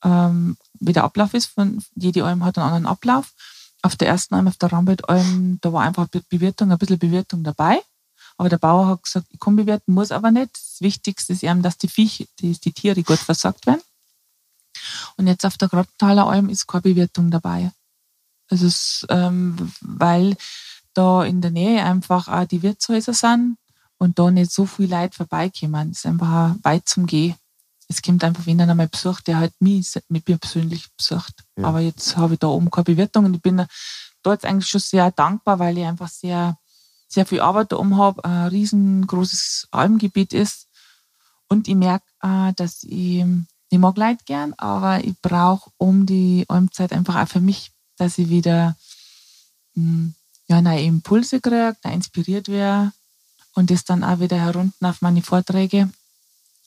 ähm, wie der Ablauf ist. Von, jede Alm hat einen anderen Ablauf. Auf der ersten Alm, auf der Rambert-Alm, da war einfach Be- Bewirtung, ein bisschen Bewirtung dabei. Aber der Bauer hat gesagt, ich kann bewirten, muss aber nicht. Das Wichtigste ist eben, dass die Viecher, die, die Tiere gut versorgt werden. Und jetzt auf der Grottenthaler Alm ist keine Bewirtung dabei. Also ähm, weil da in der Nähe einfach auch die Wirtshäuser sind und da nicht so viel Leute vorbeikommen. Es ist einfach weit zum Gehen. Es kommt einfach, wenn dann einmal besucht, der halt mich mit mir persönlich besucht.
Ja.
Aber jetzt habe ich da oben keine Bewirtung und ich bin da jetzt eigentlich schon sehr dankbar, weil ich einfach sehr, sehr viel Arbeit da oben habe, ein riesengroßes Almgebiet ist. Und ich merke, äh, dass ich, ich mag Leute gern, aber ich brauche um die Almzeit einfach auch für mich, dass ich wieder mh, ja, neue Impulse kriege, da inspiriert werde und das dann auch wieder herunten auf meine Vorträge,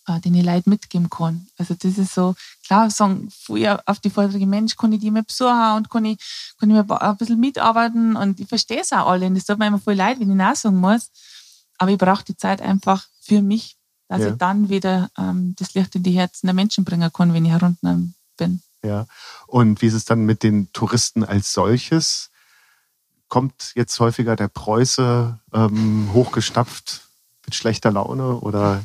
äh, den ich Leuten mitgeben kann. Also das ist so, klar, sagen früher auf die Vorträge, Mensch, kann ich die mal besuchen und kann ich, kann ich mal ein bisschen mitarbeiten und ich verstehe es auch alle und das tut mir immer voll leid, wenn ich nachsagen muss, aber ich brauche die Zeit einfach für mich, dass
Ja.
ich dann wieder ähm, das Licht in die Herzen der Menschen bringen kann, wenn ich herunten bin.
Ja. Und wie ist es dann mit den Touristen als solches? Kommt jetzt häufiger der Preuße ähm, hochgestapft mit schlechter Laune oder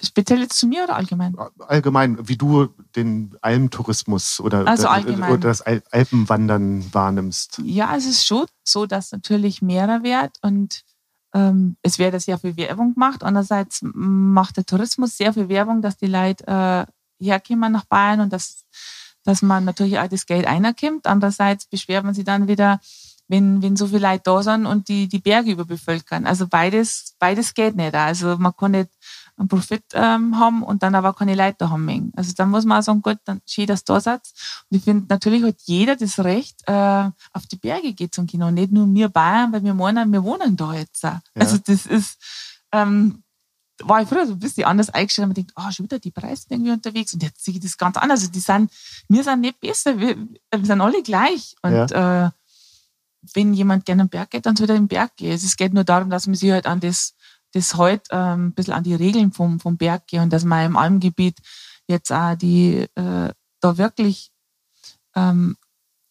Speziell jetzt zu mir oder allgemein?
allgemein, wie du den Almtourismus oder,
Also
oder,
allgemein.
oder das Al Alpenwandern wahrnimmst?
Ja, es ist schon so, dass natürlich mehrer wird und ähm, es wird sehr viel Werbung gemacht. Andererseits macht der Tourismus sehr viel Werbung, dass die Leute äh, herkommen nach Bayern und dass, dass man natürlich auch das Geld einerkommt. Andererseits beschwert man sich dann wieder, wenn, wenn so viele Leute da sind und die, die Berge überbevölkern. Also beides, beides geht nicht. Also man kann nicht einen Profit ähm, haben und dann aber keine Leute da haben. Also dann muss man auch sagen, gut, dann schön, dass du da seid. Und ich finde, natürlich hat jeder das Recht, äh, auf die Berge geht zum Kino. Nicht nur wir Bayern, weil wir meinen, wir wohnen da jetzt. auch. Also das ist, ähm, war ich früher so ein bisschen anders eingestellt und man denkt, ah, schon wieder die Preise sind irgendwie unterwegs und jetzt sehe ich das ganz anders. Also die sind, wir sind nicht besser, wir, wir sind alle gleich. Und äh, wenn jemand gerne am Berg geht, dann soll er den Berg gehen. Es geht nur darum, dass man sich halt an das, das halt ähm, ein bisschen an die Regeln vom, vom Berg geht und dass man im Almgebiet jetzt auch die äh, da wirklich ähm,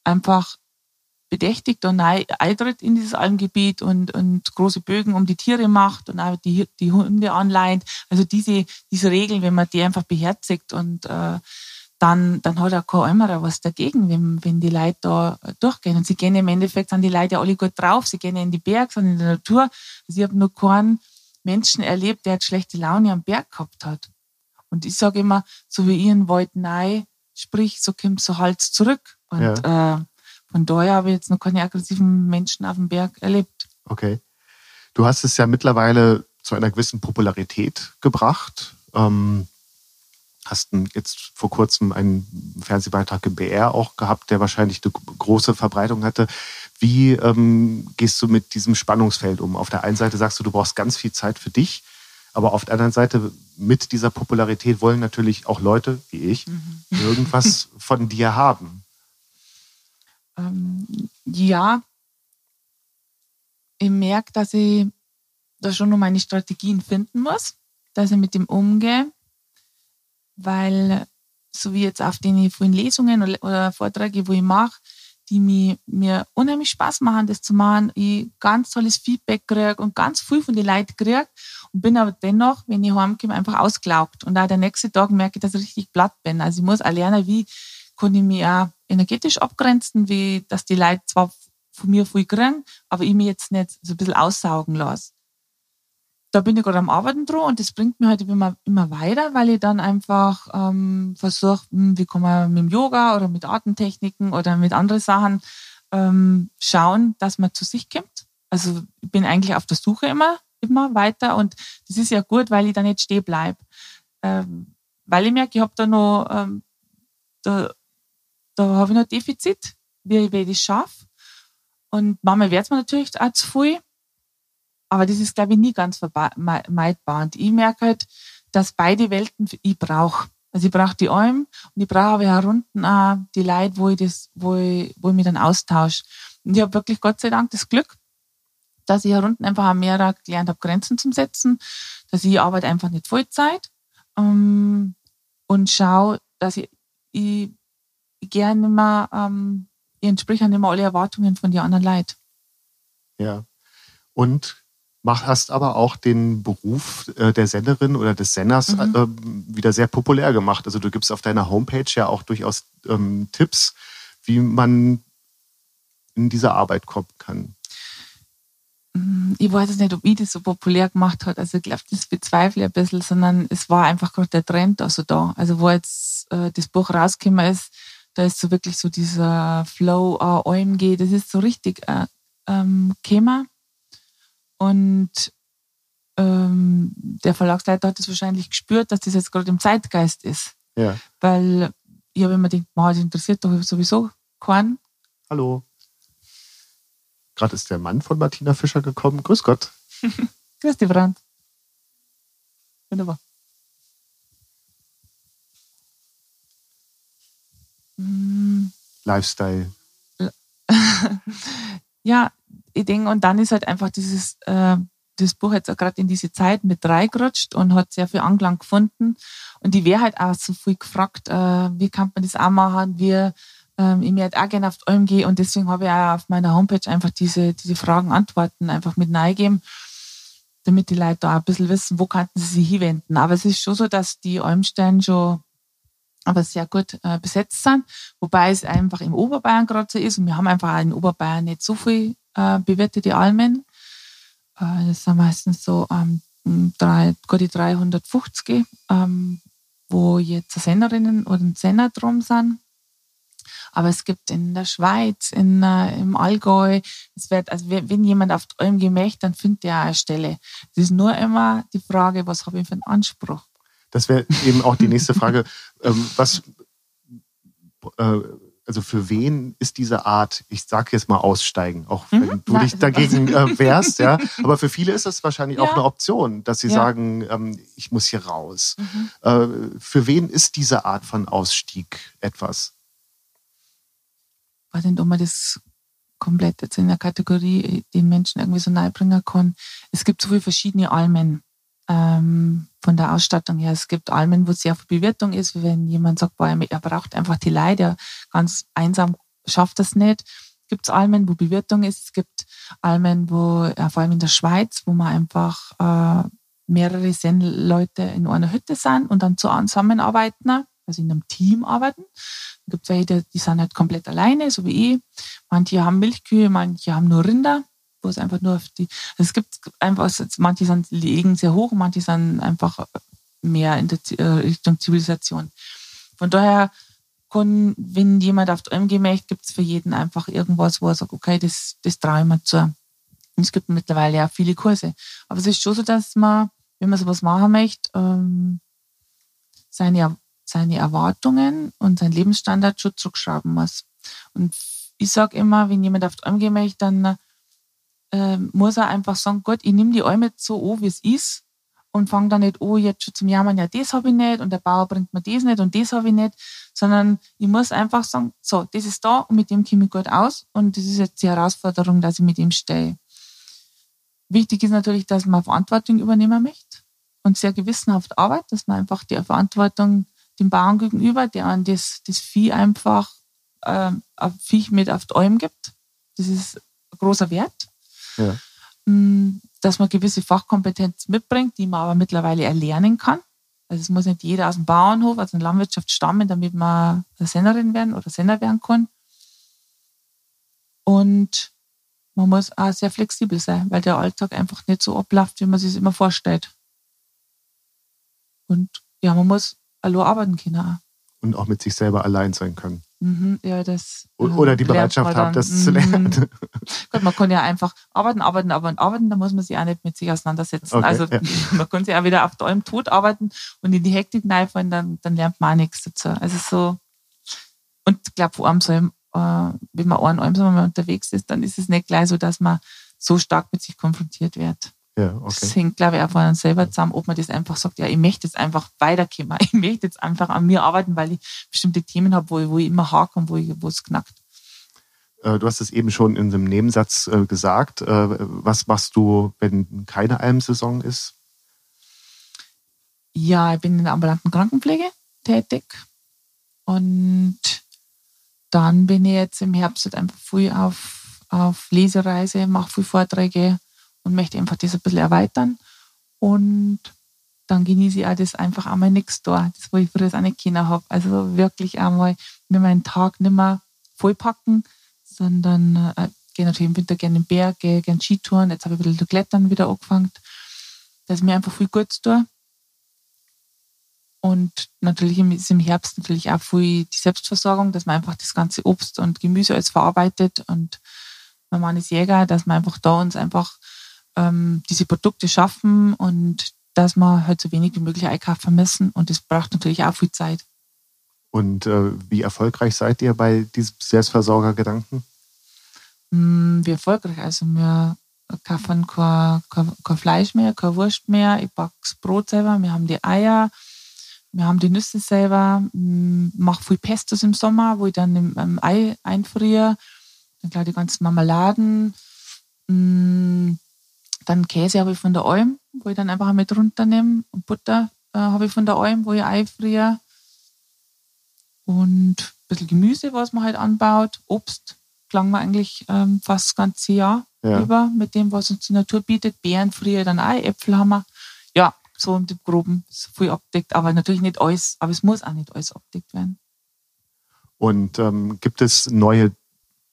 einfach bedächtigt und neu eintritt in dieses Almgebiet und, und große Bögen um die Tiere macht und auch die, die Hunde anleiht. Also diese, diese Regeln, wenn man die einfach beherzigt und äh, dann, dann hat auch kein anderer was dagegen, wenn, wenn die Leute da durchgehen. Und sie gehen im Endeffekt, sind die Leute ja alle gut drauf, sie gehen ja in die Berge, sind in der Natur. Also ich habe noch keinen Menschen erlebt, der jetzt schlechte Laune am Berg gehabt hat. Und ich sage immer, so wie ich in Wald nein, sprich, so kommt so Hals zurück. Und äh, von daher habe ich jetzt noch keine aggressiven Menschen auf dem Berg erlebt.
Okay. Du hast es ja mittlerweile zu einer gewissen Popularität gebracht. Ähm, hast jetzt vor kurzem einen Fernsehbeitrag im BR auch gehabt, der wahrscheinlich eine große Verbreitung hatte. Wie ähm, gehst du mit diesem Spannungsfeld um? Auf der einen Seite sagst du, du brauchst ganz viel Zeit für dich, aber auf der anderen Seite mit dieser Popularität wollen natürlich auch Leute wie ich
Mhm.
irgendwas von dir haben.
Ähm, ja, ich merke, dass ich da schon noch meine Strategien finden muss, dass ich mit dem umgehe, weil so wie jetzt auf den vielen Lesungen oder, Vorträge, wo ich mache, die mir, mir unheimlich Spaß machen, das zu machen, ich ganz tolles Feedback kriege und ganz viel von den Leuten kriege und bin aber dennoch, wenn ich heimkomme, einfach ausgelaugt. Und auch der nächste Tag merke ich, dass ich richtig platt bin. Also ich muss auch lernen, wie kann ich mich auch energetisch abgrenzen, wie dass die Leute zwar von mir viel kriegen, aber ich mich jetzt nicht so ein bisschen aussaugen lasse. Da bin ich gerade am Arbeiten dran und das bringt mir halt immer, immer weiter, weil ich dann einfach ähm, versuche, wie kann man mit dem Yoga oder mit Atemtechniken oder mit anderen Sachen ähm, schauen, dass man zu sich kommt. Also ich bin eigentlich auf der Suche immer, immer weiter und das ist ja gut, weil ich da nicht stehen bleibe. ähm, weil ich merke, ich habe da noch, ähm, da, da habe ich noch Defizit, wie, ich das schaffe. Und manchmal wird es mir natürlich auch zu viel. Aber das ist, glaube ich, nie ganz vermeidbar. Und ich merke halt, dass beide Welten ich brauche. Also ich brauche die Alm und ich brauche aber herunten auch die Leute, wo ich das, wo ich, wo ich mich dann austausche. Und ich habe wirklich Gott sei Dank das Glück, dass ich herunten einfach auch mehr gelernt habe, Grenzen zu setzen, dass ich arbeite einfach nicht Vollzeit ähm, und schaue, dass ich, ich, gerne immer, ähm, ich entspreche nicht mehr alle Erwartungen von den anderen Leuten.
Ja. Und mach, hast aber auch den Beruf äh, der Senderin oder des Senders mhm. äh, wieder sehr populär gemacht. Also du gibst auf deiner Homepage ja auch durchaus ähm, Tipps, wie man in diese Arbeit kommen kann.
Mm, ich weiß es nicht, ob ich das so populär gemacht hat. Also ich glaube, das bezweifle ich ein bisschen, sondern es war einfach gerade der Trend also da. Also wo jetzt äh, das Buch rausgekommen ist, da ist so wirklich so dieser Flow, äh, OMG, das ist so richtig äh, ähm, gekommen. Und ähm, der Verlagsleiter hat es wahrscheinlich gespürt, dass das jetzt gerade im Zeitgeist ist.
Ja.
Weil ich habe immer gedacht, das interessiert doch sowieso keinen.
Hallo. Gerade ist der Mann von Martina Fischer gekommen. Grüß Gott.
Grüß dich, Brand. Wunderbar.
Lifestyle.
ja, ich denke, und dann ist halt einfach dieses, äh, das Buch jetzt auch gerade in diese Zeit mit reingerutscht und hat sehr viel Anklang gefunden. Und die wäre halt auch so viel gefragt, äh, wie kann man das auch machen, wie ähm, ich mir halt auch gerne auf die Alm gehe und deswegen habe ich auch auf meiner Homepage einfach diese, diese Fragen, Antworten einfach mit reingegeben, damit die Leute da auch ein bisschen wissen, wo könnten sie sich hinwenden. Aber es ist schon so, dass die Almstellen schon aber sehr gut äh, besetzt sind, wobei es einfach im Oberbayern gerade so ist und wir haben einfach in Oberbayern nicht so viel äh, bewirtete Almen. Äh, das sind meistens so ähm, drei, gut die 350, ähm, wo jetzt Senderinnen oder Sender drum sind. Aber es gibt in der Schweiz, in, äh, im Allgäu, es wird, also wenn jemand auf Alm gemächt, dann findet er eine Stelle. Es ist nur immer die Frage, was habe ich für einen Anspruch?
Das wäre eben auch die nächste Frage. ähm, was, äh, also für wen ist diese Art, ich sage jetzt mal aussteigen, auch wenn mhm. du dich dagegen äh, wehrst, ja. Aber für viele ist das wahrscheinlich ja. auch eine Option, dass sie ja. sagen, ähm, ich muss hier raus. Mhm. Äh, für wen ist diese Art von Ausstieg etwas?
Ich weiß nicht, ob man das komplett jetzt in der Kategorie den Menschen irgendwie so nahe bringen kann. Es gibt so viele verschiedene Almen ähm, von der Ausstattung her. Es gibt Almen, wo sehr viel Bewirtung ist, wenn jemand sagt, boah, er braucht einfach die Leid, der ganz einsam schafft das nicht. Gibt es Almen, wo Bewirtung ist. Es gibt Almen, wo, ja, vor allem in der Schweiz, wo man einfach äh, mehrere Leute in einer Hütte sind und dann zusammenarbeiten, also in einem Team arbeiten. Es gibt welche, die sind halt komplett alleine, so wie ich. Manche haben Milchkühe, manche haben nur Rinder wo es einfach nur auf die, also es gibt einfach, manche sind, liegen sehr hoch, manche sind einfach mehr in der äh, Richtung Zivilisation. Von daher wenn jemand auf die OMG möchte, gibt es für jeden einfach irgendwas, wo er sagt, okay, das, das traue ich mir zu. Und es gibt mittlerweile auch viele Kurse. Aber es ist schon so, dass man, wenn man sowas machen möchte, ähm, seine, seine Erwartungen und seinen Lebensstandard schon zurückschrauben muss. Und ich sage immer, wenn jemand auf die OMG möchte, dann äh, muss er einfach sagen, Gott, ich nehme die Alme so an, wie es ist und fange dann nicht an, jetzt schon zum Jammern, ja, das habe ich nicht und der Bauer bringt mir das nicht und das habe ich nicht, sondern ich muss einfach sagen, so, das ist da und mit dem komme ich gut aus und das ist jetzt die Herausforderung, dass ich mit ihm stehe. Wichtig ist natürlich, dass man Verantwortung übernehmen möchte und sehr gewissenhaft arbeitet, dass man einfach die Verantwortung dem Bauern gegenüber, der an das, das Vieh einfach äh, Viech mit auf die Alm gibt. Das ist ein großer Wert.
Ja.
Mm, dass man gewisse Fachkompetenz mitbringt, die man aber mittlerweile erlernen kann. Also es muss nicht jeder aus dem Bauernhof, aus der Landwirtschaft stammen, damit man eine Sennerin werden oder Sender werden kann. Und man muss auch sehr flexibel sein, weil der Alltag einfach nicht so abläuft, wie man sich es immer vorstellt. Und ja, man muss allein arbeiten können.
Und auch mit sich selber allein sein können.
Mhm, ja, das.
O- Oder die Bereitschaft
dann.
das zu
Mhm.
lernen.
Gut, man kann ja einfach arbeiten, arbeiten, arbeiten, arbeiten, da muss man sich auch nicht mit sich auseinandersetzen.
Okay,
also
ja.
man kann sich auch wieder auf der Alm tot arbeiten und in die Hektik reinfallen, dann, dann lernt man auch nichts dazu. Also so, und ich glaube, vor allem so, im, äh, wenn man einen Alm wenn man unterwegs ist, dann ist es nicht gleich so, dass man so stark mit sich konfrontiert wird.
Ja,
Das
okay.
hängt, glaube ich, auch von einem selber zusammen, ob man das einfach sagt, ja, ich möchte jetzt einfach weiterkommen. Ich möchte jetzt einfach an mir arbeiten, weil ich bestimmte Themen habe, wo ich, wo ich immer hake und wo, es knackt.
Äh, Du hast es eben schon in einem Nebensatz äh, gesagt. Äh, Was machst du, wenn keine Almsaison ist?
Ja, ich bin in der ambulanten Krankenpflege tätig. Und dann bin ich jetzt im Herbst halt einfach viel auf, auf Lesereise, mache viel Vorträge und möchte einfach das ein bisschen erweitern. Und dann genieße ich auch das einfach einmal nichts da, das, wo ich früher auch nicht kennen habe. Also wirklich einmal mir meinen Tag nicht mehr vollpacken, sondern äh, gehe natürlich im Winter gerne in den Berg, gehe gerne Skitouren. Jetzt habe ich ein bisschen Klettern wieder angefangen. Das mir einfach viel gut tut. Und natürlich ist im Herbst natürlich auch viel die Selbstversorgung, dass man einfach das ganze Obst und Gemüse alles verarbeitet. Und mein Mann ist Jäger, dass wir einfach da uns einfach ähm, diese Produkte schaffen und dass wir halt so wenig wie möglich einkaufen müssen. Und das braucht natürlich auch viel Zeit.
Und äh, wie erfolgreich seid ihr bei diesem Selbstversorgergedanken?
Mm, Wie erfolgreich. Also wir kaufen kein, kein, kein Fleisch mehr, keine Wurst mehr. Ich backe das Brot selber. Wir haben die Eier. Wir haben die Nüsse selber. Mm, Mache viel Pestos im Sommer, wo ich dann im, im Ei einfriere. Dann klar die ganzen Marmeladen. Mm, Dann Käse habe ich von der Alm, wo ich dann einfach mit runternehme. Und Butter äh, habe ich von der Alm, wo ich einfriere. Und ein bisschen Gemüse, was man halt anbaut. Obst klang man eigentlich ähm, fast das ganze Jahr
Ja.
über mit dem, was uns die Natur bietet. Beeren früher dann auch, Äpfel haben wir. Ja, so im Groben ist viel abdeckt, aber natürlich nicht alles. Aber es muss auch nicht alles abdeckt werden.
Und ähm, gibt es neue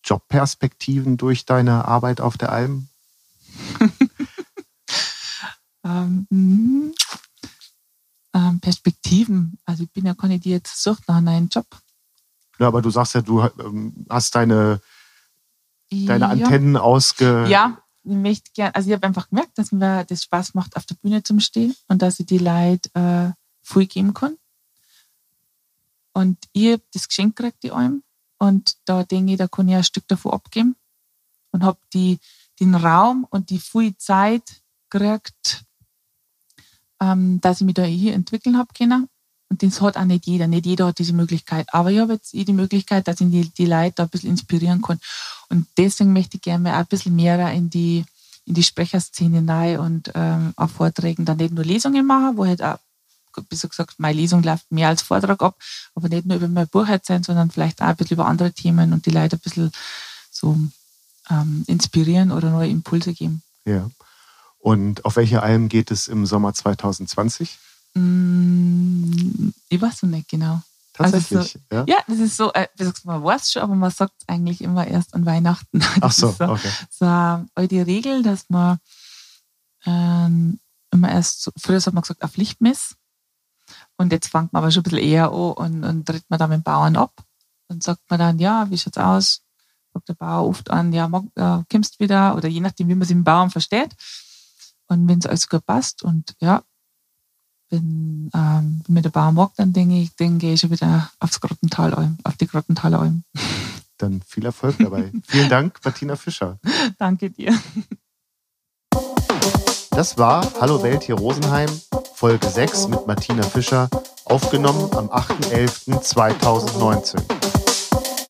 Jobperspektiven durch deine Arbeit auf der Alm?
Ähm, mhm. ähm, Perspektiven. Also ich bin ja keine, die jetzt sucht nach einem Job.
Ja, aber du sagst ja, du ähm, hast deine, deine
ja.
Antennen ausge...
Ja, ich möchte gern, also ich habe einfach gemerkt, dass mir das Spaß macht, auf der Bühne zum Stehen und dass ich die Leute äh, viel geben kann. Und ich habe das Geschenk gekriegt, die Alm. Und da denke ich, da kann ich ein Stück davon abgeben. Und habe die, den Raum und die viel Zeit gekriegt, ähm, dass ich mich da hier entwickeln habe können. Und das hat auch nicht jeder. Nicht jeder hat diese Möglichkeit. Aber ich habe jetzt eh die Möglichkeit, dass ich die, die Leute da ein bisschen inspirieren kann. Und deswegen möchte ich gerne auch ein bisschen mehr in die, in die Sprecherszene rein und ähm, auf Vorträgen dann nicht nur Lesungen machen, wo halt auch, wie so gesagt, meine Lesung läuft mehr als Vortrag ab, aber nicht nur über mein Buch halt sein, sondern vielleicht auch ein bisschen über andere Themen und die Leute ein bisschen so ähm, inspirieren oder neue Impulse geben.
Ja. Und auf welche Alm geht es im Sommer 2020?
Mm, ich weiß noch nicht genau. Also so-
Tatsächlich, ja?
Ja, das ist so, äh, man weiß schon, aber man sagt es eigentlich immer erst an Weihnachten.
Ach
Das
so,
ist so,
okay.
so eine alte Regel, dass man ähm, immer erst, so, früher hat man gesagt, auf Lichtmess. Und jetzt fängt man aber schon ein bisschen eher an und, und tritt man dann mit dem Bauern ab. Dann sagt man dann, ja, wie schaut's aus? Sagt der Bauer oft an, ja, mag, äh, kommst wieder, oder je nachdem, wie man sich mit dem Bauern versteht. Und wenn es alles gut passt und ja, wenn, ähm, mir der Bauer mag, dann denke ich, dann gehe ich schon wieder aufs Grottental, auf die Grottentaler Alm.
Dann viel Erfolg dabei. Vielen Dank, Martina Fischer.
Danke dir.
Das war Hallo Welt hier Rosenheim, Folge 6 mit Martina Fischer, aufgenommen am 8.11.2019.